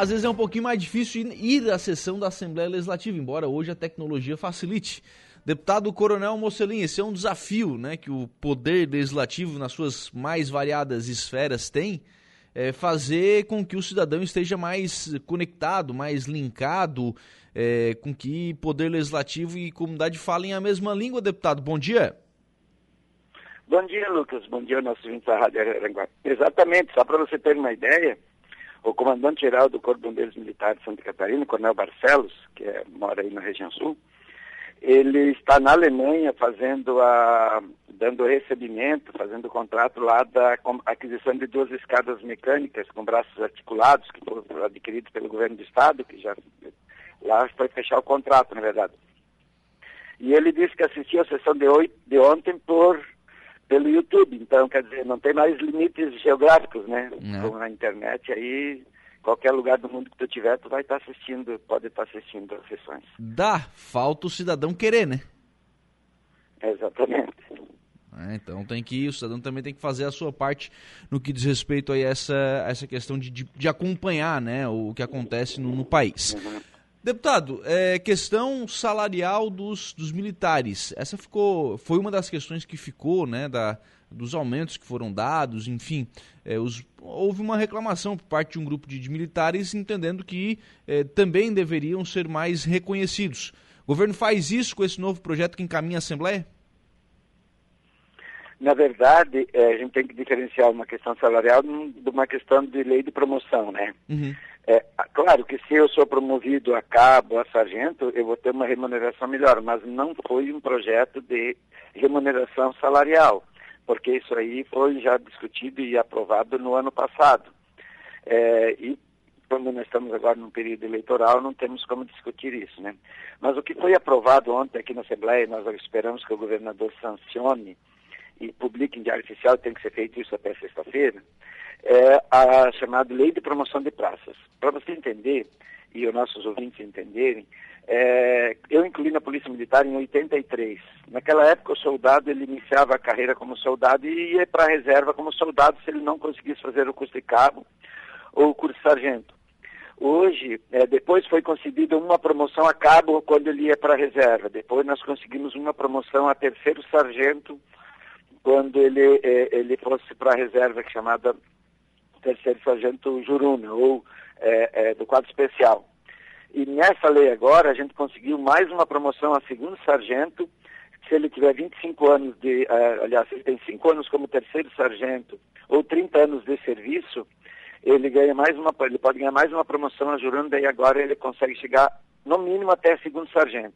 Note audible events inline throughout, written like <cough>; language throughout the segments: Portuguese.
às vezes é um pouquinho mais difícil ir à sessão da Assembleia Legislativa, embora hoje a tecnologia facilite. Deputado Coronel Mocelin, esse é um desafio né, que o poder legislativo, nas suas mais variadas esferas, tem, é fazer com que o cidadão esteja mais conectado, mais linkado, é, com que poder legislativo e comunidade falem a mesma língua, deputado. Bom dia. Bom dia, Lucas. Bom dia, nosso ouvinte da Rádio Aranguá. Exatamente, só para você ter uma ideia, o comandante-geral do Corpo de Bombeiros Militares de Santa Catarina, Coronel Barcelos, que é, mora aí na região sul, ele está na Alemanha fazendo a dando recebimento, fazendo o contrato lá da aquisição de duas escadas mecânicas com braços articulados que foram adquiridos pelo governo do estado, que já lá foi fechar o contrato, na verdade. E ele disse que assistiu a sessão de, oito, de ontem por pelo YouTube, então quer dizer, não tem mais limites geográficos, né? Não. Como na internet aí qualquer lugar do mundo que tu tiver, tu vai estar assistindo, pode estar assistindo as sessões. Dá, falta o cidadão querer, né? Exatamente. É, então tem que o cidadão também tem que fazer a sua parte no que diz respeito a essa, essa questão de, de, de acompanhar né, o que acontece no, no país. Uhum. Deputado, é, questão salarial dos, dos militares. Essa ficou, foi uma das questões que ficou, né, da, dos aumentos que foram dados, enfim, é, os, houve uma reclamação por parte de um grupo de, de militares entendendo que é, também deveriam ser mais reconhecidos. O governo faz isso com esse novo projeto que encaminha a Assembleia? Na verdade, é, a gente tem que diferenciar uma questão salarial de uma questão de lei de promoção, né? Uhum. É, claro que se eu sou promovido a cabo, a sargento, eu vou ter uma remuneração melhor, mas não foi um projeto de remuneração salarial porque isso aí foi já discutido e aprovado no ano passado. É, e como nós estamos agora num período eleitoral, não temos como discutir isso, né? Mas o que foi aprovado ontem aqui na Assembleia, nós esperamos que o governador sancione e publique em diário oficial, tem que ser feito isso até sexta-feira, é a chamada Lei de Promoção de Praças. Para você entender, e os nossos ouvintes entenderem, é, eu incluí na Polícia Militar em 83. Naquela época, o soldado ele iniciava a carreira como soldado e ia para a reserva como soldado se ele não conseguisse fazer o curso de cabo ou o curso de sargento. Hoje, é, depois foi concedida uma promoção a cabo quando ele ia para a reserva. Depois nós conseguimos uma promoção a terceiro sargento quando ele, é, ele fosse para a reserva, é chamada terceiro sargento Juruna, ou é, é, do quadro especial. E nessa lei agora, a gente conseguiu mais uma promoção a segundo sargento, se ele tiver 25 anos de, uh, aliás, se ele tem 5 anos como terceiro sargento ou 30 anos de serviço, ele ganha mais uma, ele pode ganhar mais uma promoção ajudando, daí agora ele consegue chegar no mínimo até segundo sargento.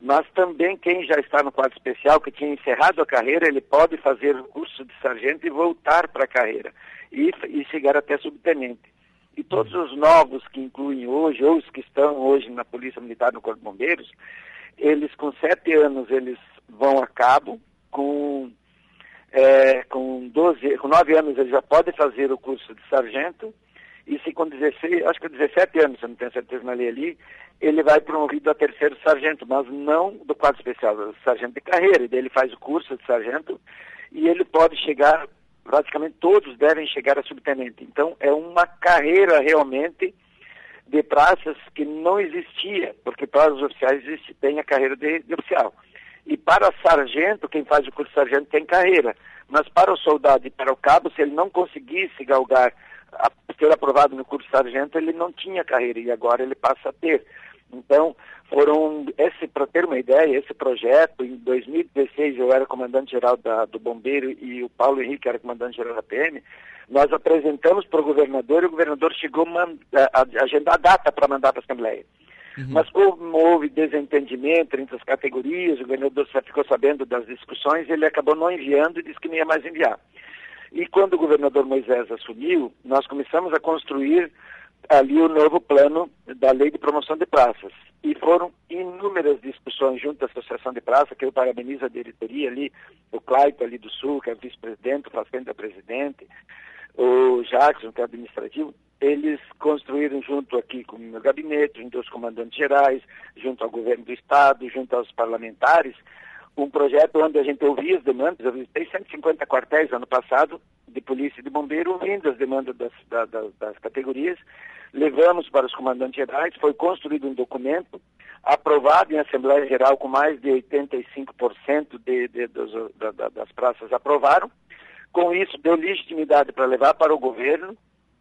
Mas também quem já está no quadro especial, que tinha encerrado a carreira, ele pode fazer o curso de sargento e voltar para a carreira. E, e chegar até subtenente. E todos os novos que incluem hoje, ou os que estão hoje na Polícia Militar no Corpo de Bombeiros, eles com sete anos eles vão a cabo, com, é, com, 12, com nove anos eles já podem fazer o curso de sargento, e se com 16, acho que 17 anos, eu não tenho certeza na lei ali, ele vai promovido a terceiro sargento, mas não do quadro especial, sargento de carreira, ele faz o curso de sargento e ele pode chegar praticamente todos devem chegar a subtenente. Então, é uma carreira realmente de praças que não existia, porque para os oficiais existe, tem a carreira de, de oficial. E para sargento, quem faz o curso de sargento tem carreira. Mas para o soldado e para o cabo, se ele não conseguisse galgar a ser aprovado no curso de sargento, ele não tinha carreira e agora ele passa a ter. Então, foram, esse para ter uma ideia, esse projeto, em 2016 eu era comandante-geral do Bombeiro e o Paulo Henrique era comandante-geral da PM, nós apresentamos para o governador e o governador chegou a, a agendar a data para mandar para a Assembleia. Uhum. Mas como houve desentendimento entre as categorias, o governador ficou sabendo das discussões, ele acabou não enviando e disse que não ia mais enviar. E quando o governador Moisés assumiu, nós começamos a construir ali o novo plano da lei de promoção de praças. E foram inúmeras discussões junto à Associação de Praça, que eu parabenizo a diretoria ali, o Claito ali do Sul, que é vice-presidente, o Facenda é presidente, o Jackson, que é administrativo, eles construíram junto aqui com o meu gabinete, junto aos comandantes gerais, junto ao governo do Estado, junto aos parlamentares, um projeto onde a gente ouvia as demandas, eu visitei 150 quartéis ano passado, de polícia e de bombeiro, ouvindo as demandas das, das, das categorias, levamos para os comandantes gerais, foi construído um documento aprovado em Assembleia Geral com mais de 85% de, de, dos, da, da, das praças aprovaram. Com isso, deu legitimidade para levar para o governo,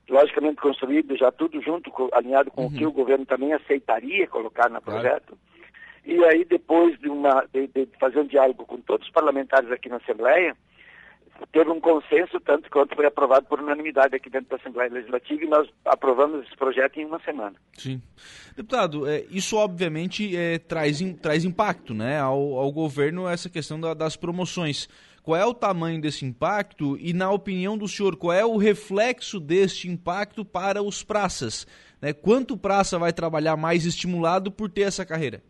logicamente construído já tudo junto, alinhado com uhum. o que o governo também aceitaria colocar no projeto. Claro. E aí, depois de, uma, de, de fazer um diálogo com todos os parlamentares aqui na Assembleia, teve um consenso, tanto quanto foi aprovado por unanimidade aqui dentro da Assembleia Legislativa, e nós aprovamos esse projeto em uma semana. Sim. Deputado, é, isso obviamente é, traz, traz impacto né, ao, ao governo essa questão da, das promoções. Qual é o tamanho desse impacto e, na opinião do senhor, qual é o reflexo deste impacto para os praças? Né? Quanto praça vai trabalhar mais estimulado por ter essa carreira?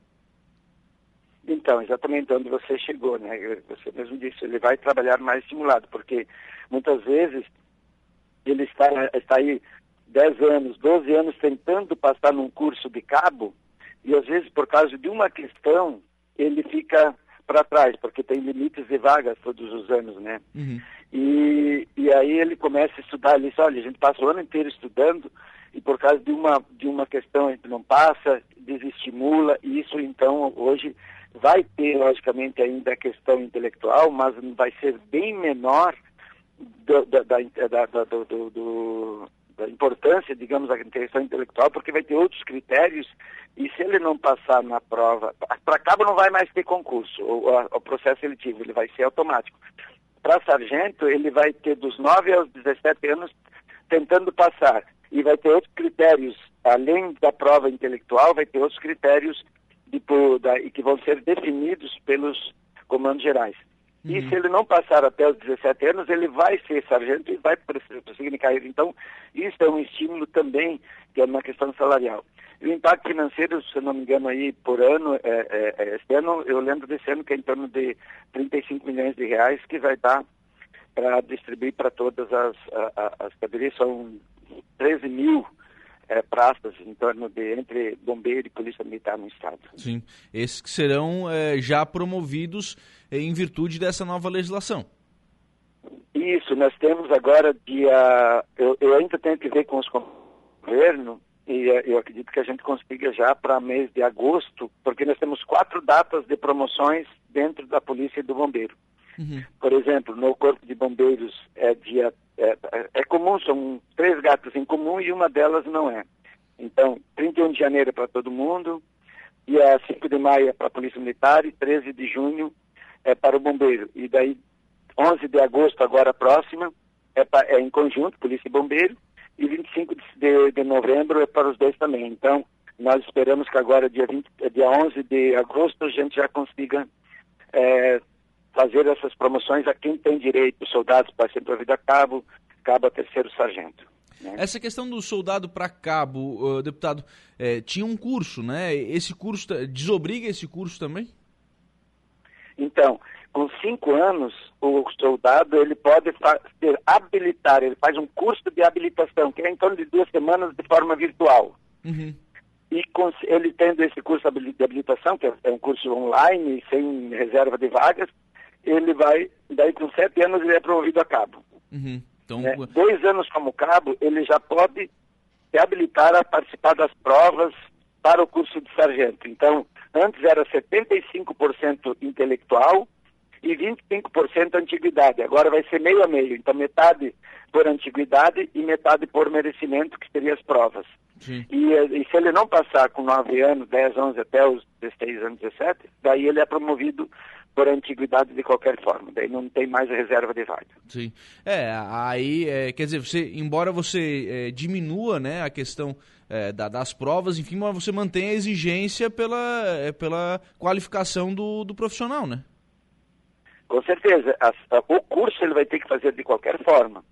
Então, exatamente onde você chegou, né? Você mesmo disse, ele vai trabalhar mais estimulado, porque muitas vezes ele está, está aí 10 anos, 12 anos tentando passar num curso de cabo, e às vezes por causa de uma questão, ele fica para trás, porque tem limites de vagas todos os anos, né? Uhum. E, e aí ele começa a estudar, ele diz, olha, a gente passa o ano inteiro estudando, e por causa de uma, de uma questão a gente não passa, desestimula, e isso então hoje Vai ter, logicamente, ainda a questão intelectual, mas vai ser bem menor do, da, da, da, do, do, da importância, digamos, da questão intelectual, porque vai ter outros critérios e se ele não passar na prova, para cabo não vai mais ter concurso, o, o processo seletivo, ele vai ser automático. Para sargento, ele vai ter dos 9 aos 17 anos tentando passar e vai ter outros critérios, além da prova intelectual, vai ter outros critérios de, e que vão ser definidos pelos comandos gerais. Uhum. E se ele não passar até os 17 anos, ele vai ser sargento e vai prosseguir em carreira. Então, isso é um estímulo também, que é uma questão salarial. E o impacto financeiro, se não me engano, aí por ano, é, é, é, este ano, eu lembro desse ano que é em torno de 35 milhões de reais que vai dar para distribuir para todas as, as, as. São 13 mil é, praças em torno de entre bombeiro e polícia militar no estado. Sim, esses que serão é, já promovidos em virtude dessa nova legislação. Isso, nós temos agora dia. Eu, eu ainda tenho que ver com os governo e é, eu acredito que a gente consiga já para mês de agosto, porque nós temos quatro datas de promoções dentro da polícia e do bombeiro. Uhum. Por exemplo, no Corpo de Bombeiros é dia é, é, comum, são três gatas em comum e uma delas não é. Então, 31 de janeiro é para todo mundo, dia 5 de maio é para a Polícia Militar e 13 de junho é para o Bombeiro. E daí, 11 de agosto, agora próxima, é, pra, é em conjunto, Polícia e Bombeiro, e 25 de, de, novembro é para os dois também. Então, nós esperamos que agora, dia, 20, dia 11 de agosto, a gente já consiga é, fazer essas promoções a quem tem direito, soldados para ser provido a cabo, cabo a terceiro sargento. Né? Essa questão do soldado para cabo, uh, deputado, é, tinha um curso, né? Esse curso desobriga esse curso também? Então, com cinco anos, o soldado ele pode ser habilitar, ele faz um curso de habilitação, que é em torno de duas semanas de forma virtual. Uhum. E ele tendo esse curso de habilitação, que é um curso online, sem reserva de vagas, ele vai, daí com sete anos ele é promovido a cabo. Uhum. Então... É, dois anos como cabo, ele já pode se habilitar a participar das provas para o curso de sargento. Então, antes era 75% intelectual e 25% antiguidade. Agora vai ser meio a meio. Então, metade por antiguidade e metade por merecimento, que seria as provas. E, e, se ele não passar com 9 anos, 10, 11 até os 16 anos, 17, daí ele é promovido por antiguidade de qualquer forma. Daí não tem mais reserva de vaga. Sim. É, aí, é, quer dizer, você, embora você é, diminua né, a questão é, da, das provas, enfim, mas você mantém a exigência pela, é, pela qualificação do, do profissional, né? Com certeza. A, a, o curso ele vai ter que fazer de qualquer forma.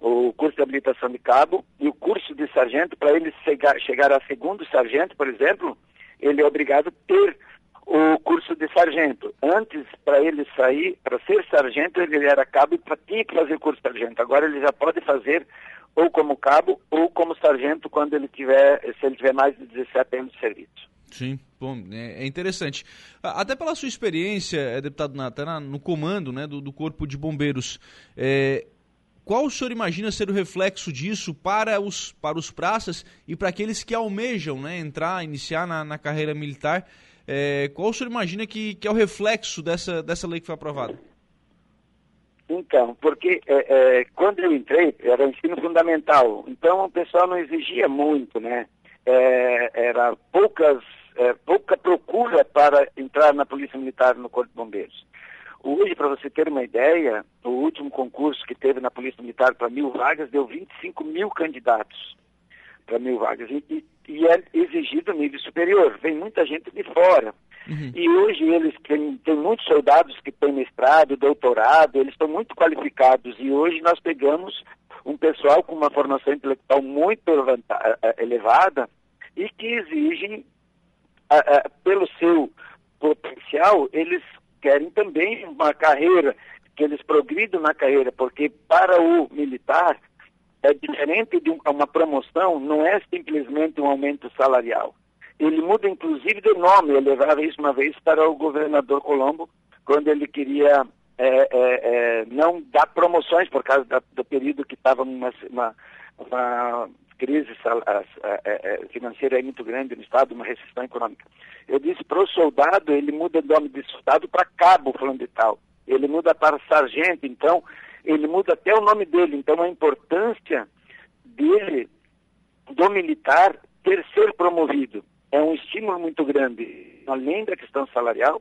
O curso de habilitação de cabo e o curso de sargento, para ele chegar, chegar a segundo sargento, por exemplo, ele é obrigado a ter o curso de sargento. Antes, para ele sair, para ser sargento, ele era cabo e tinha que fazer curso de sargento. Agora ele já pode fazer ou como cabo ou como sargento quando ele tiver, se ele tiver mais de 17 anos de serviço. Sim, bom, é, é interessante. Até pela sua experiência, é, deputado Natan, no comando né, do, do Corpo de Bombeiros, é, qual o senhor imagina ser o reflexo disso para os, para os praças e para aqueles que almejam né, entrar, iniciar na, na carreira militar? É, qual o senhor imagina que, que é o reflexo dessa, dessa lei que foi aprovada? Então, porque é, é, quando eu entrei, era ensino fundamental, então o pessoal não exigia muito, né? É, era poucas, é, pouca procura para entrar na Polícia Militar no Corpo de Bombeiros. Hoje, para você ter uma ideia, o último concurso que teve na Polícia Militar para mil vagas deu 25 mil candidatos para mil vagas. E, e, é exigido nível superior. Vem muita gente de fora. Uhum. E hoje eles têm, têm muitos soldados que têm mestrado, doutorado, eles estão muito qualificados. E hoje nós pegamos um pessoal com uma formação intelectual muito elevada e que exigem, pelo seu potencial, eles querem também uma carreira, que eles progridam na carreira, porque para o militar é diferente de uma promoção, não é simplesmente um aumento salarial. Ele muda inclusive de nome, eu levava isso uma vez para o governador Colombo, quando ele queria é, é, é, não dar promoções por causa da, do período que estava uma, uma, uma crise é, é, financeira muito grande no Estado, uma recessão econômica. Eu disse para o soldado, ele muda o nome de soldado para cabo, falando de tal. Ele muda para sargento, então, ele muda até o nome dele. Então, a importância dele, do militar, ter ser promovido é um estímulo muito grande. Além da questão salarial,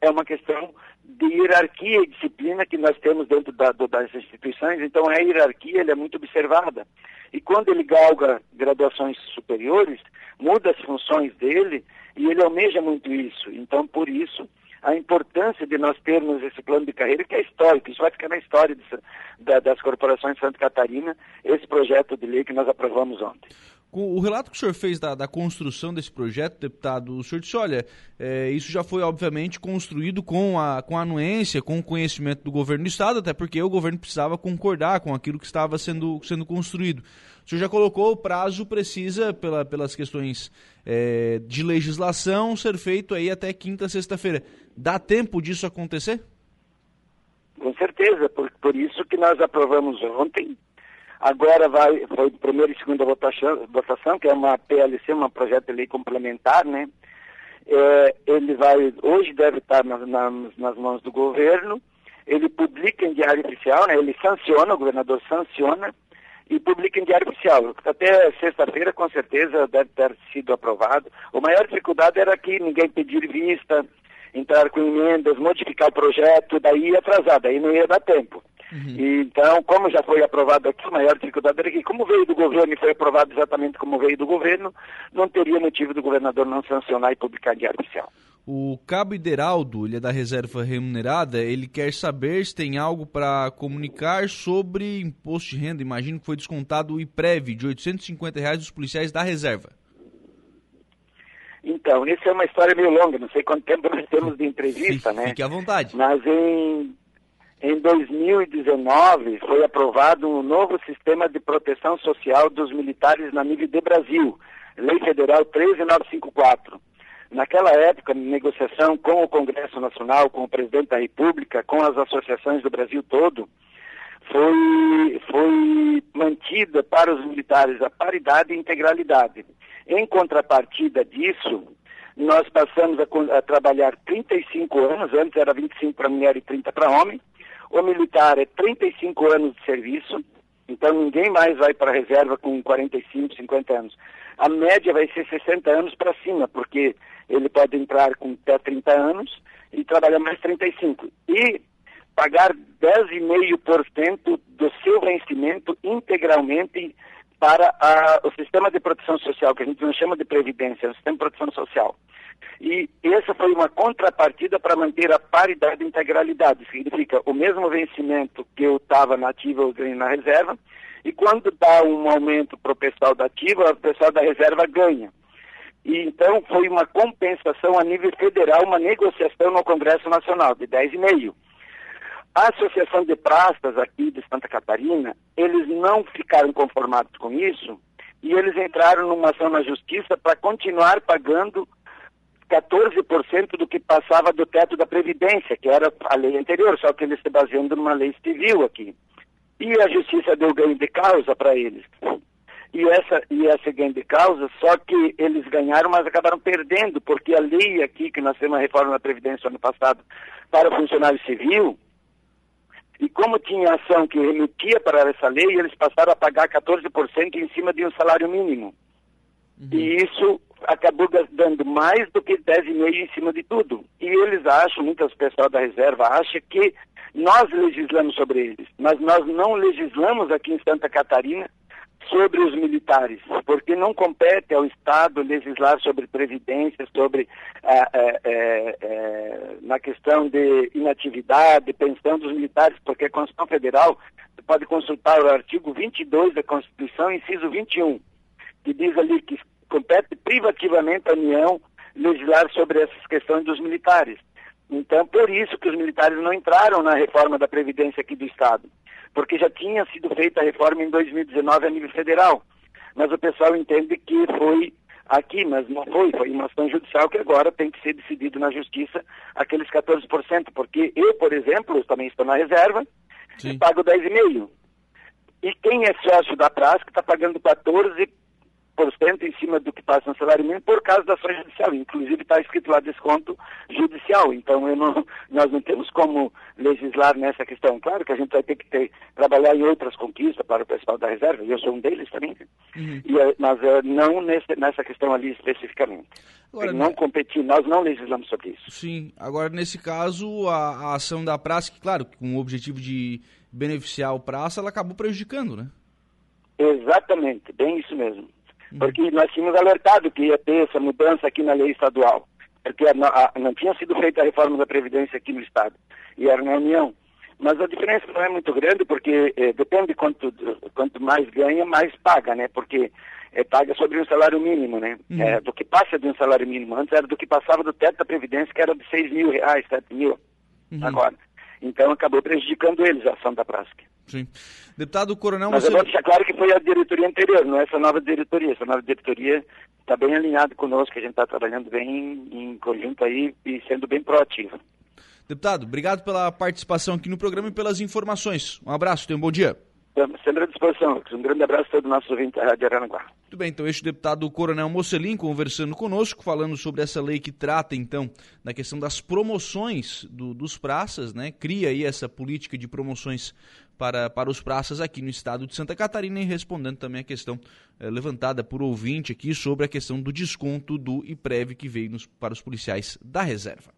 é uma questão de hierarquia e disciplina que nós temos dentro da, do, das instituições. Então, a hierarquia é muito observada. E quando ele galga graduações superiores, muda as funções dele e ele almeja muito isso. Então, por isso, a importância de nós termos esse plano de carreira, que é histórico, isso vai ficar na história de, da, das corporações de Santa Catarina, esse projeto de lei que nós aprovamos ontem. O relato que o senhor fez da, da construção desse projeto, deputado, o senhor disse, olha, é, isso já foi obviamente construído com a, com a anuência, com o conhecimento do governo do Estado, até porque o governo precisava concordar com aquilo que estava sendo, sendo construído. O senhor já colocou o prazo precisa, pela, pelas questões é, de legislação, ser feito aí até quinta, sexta-feira. Dá tempo disso acontecer? Com certeza, por, por isso que nós aprovamos ontem Agora vai, foi primeira e segunda votação, votação, que é uma PLC, um projeto de lei complementar, né? É, ele vai, hoje deve estar nas, nas, nas, mãos do governo, ele publica em diário oficial, né? Ele sanciona, o governador sanciona e publica em diário oficial. Até sexta-feira, com certeza, deve ter sido aprovado. A maior dificuldade era que ninguém pedir vista, entrar com emendas, modificar o projeto, daí atrasar, daí não ia dar tempo. Uhum. Então, como já foi aprovado aqui, a maior dificuldade era que, como veio do governo e foi aprovado exatamente como veio do governo, não teria motivo do governador não sancionar e publicar diário oficial. O Cabo Ideraldo, ele é da reserva remunerada, ele quer saber se tem algo para comunicar sobre imposto de renda. Imagino que foi descontado o IPREV de 850 reais dos policiais da reserva. Então, essa é uma história meio longa, não sei quanto tempo nós temos de entrevista, Fique né? Fique à vontade. Mas em em 2019, foi aprovado um novo sistema de proteção social dos militares na nível de Brasil, Lei Federal 13954. Naquela época, negociação com o Congresso Nacional, com o presidente da República, com as associações do Brasil todo, foi, foi mantida para os militares a paridade e integralidade. Em contrapartida disso, nós passamos a, a trabalhar 35 anos, antes era 25 para mulher e 30 para homem, o militar é 35 anos de serviço, então ninguém mais vai para a reserva com 45, 50 anos. A média vai ser 60 anos para cima, porque ele pode entrar com até 30 anos e trabalhar mais 35. E pagar 10,5% do seu vencimento integralmente para a, o sistema de proteção social, que a gente não chama de previdência, é o sistema de proteção social. E essa foi uma contrapartida para manter a paridade e integralidade. Significa o mesmo vencimento que eu estava na ativa, eu na reserva. E quando dá um aumento para o pessoal da ativa, o pessoal da reserva ganha. E então foi uma compensação a nível federal, uma negociação no Congresso Nacional de 10,5. A Associação de Praças aqui de Santa Catarina, eles não ficaram conformados com isso e eles entraram numa ação na justiça para continuar pagando 14% do que passava do teto da Previdência, que era a lei anterior, só que eles se baseando numa lei civil aqui. E a justiça deu ganho de causa para eles. E essa, e essa ganho de causa, só que eles ganharam, mas acabaram perdendo, porque a lei aqui, que nós temos uma reforma da Previdência ano passado para o funcionário civil, e como tinha ação que remetia para essa lei, eles passaram a pagar 14% em cima de um salário mínimo. Uhum. E isso acabou dando mais do que 10,5% em cima de tudo. E eles acham, muitas pessoas da reserva acham que nós legislamos sobre eles, mas nós não legislamos aqui em Santa Catarina sobre os militares, porque não compete ao Estado legislar sobre previdência, sobre ah, é, é, é, na questão de inatividade, pensão dos militares, porque a Constituição Federal, pode consultar o artigo 22 da Constituição, inciso 21, que diz ali que compete privativamente à União legislar sobre essas questões dos militares. Então, por isso que os militares não entraram na reforma da Previdência aqui do Estado, porque já tinha sido feita a reforma em 2019 a nível federal. Mas o pessoal entende que foi aqui, mas não foi, foi uma ação judicial que agora tem que ser decidido na justiça aqueles 14%, porque eu, por exemplo, também estou na reserva, Sim. pago 10,5%. E quem é sócio da praça está pagando 14% em cima do que passa no salário mínimo por causa da ação judicial. Inclusive está escrito lá desconto judicial. Então não, <laughs> nós não temos como legislar nessa questão. Claro que a gente vai ter que ter, trabalhar em outras conquistas para o pessoal da reserva, e eu sou um deles também, uhum. e, eh, mas uh, não nesse, nessa questão ali especificamente. Agora, não competir, nós não legislamos sobre isso. Sim, agora nesse caso a, a ação da praça, que claro, com o objetivo de beneficiar o praça, ela acabou prejudicando, né? Exatamente, bem isso mesmo. Uhum. Porque nós tínhamos alertado que ia ter essa mudança aqui na lei estadual. Porque a, a, não tinha sido feita a reforma da Previdência aqui no Estado. E era na União. Mas a diferença não é muito grande, porque eh, depende quanto, quanto mais ganha, mais paga, né? Porque eh, paga sobre um salário mínimo, né? Uhum. É, do que passa de um salário mínimo. Antes era do que passava do teto da Previdência, que era de 6 mil reais, 7 mil. Uhum. Agora. Então acabou prejudicando eles a ação da prática. Sim. Deputado Coronel... Mas você... eu vou deixar claro que foi a diretoria anterior, não é essa nova diretoria. Essa nova diretoria está bem alinhada conosco, a gente está trabalhando bem em conjunto aí e sendo bem proativo. Deputado, obrigado pela participação aqui no programa e pelas informações. Um abraço, tenha um bom dia. Estamos sempre à disposição. Um grande abraço a todos os nossos ouvintes da Rádio Aranaguá. Muito bem, então este deputado Coronel Mocelin conversando conosco, falando sobre essa lei que trata, então, da questão das promoções do, dos praças, né? Cria aí essa política de promoções para, para os praças aqui no estado de Santa Catarina e respondendo também a questão eh, levantada por ouvinte aqui sobre a questão do desconto do IPREV que veio nos, para os policiais da reserva.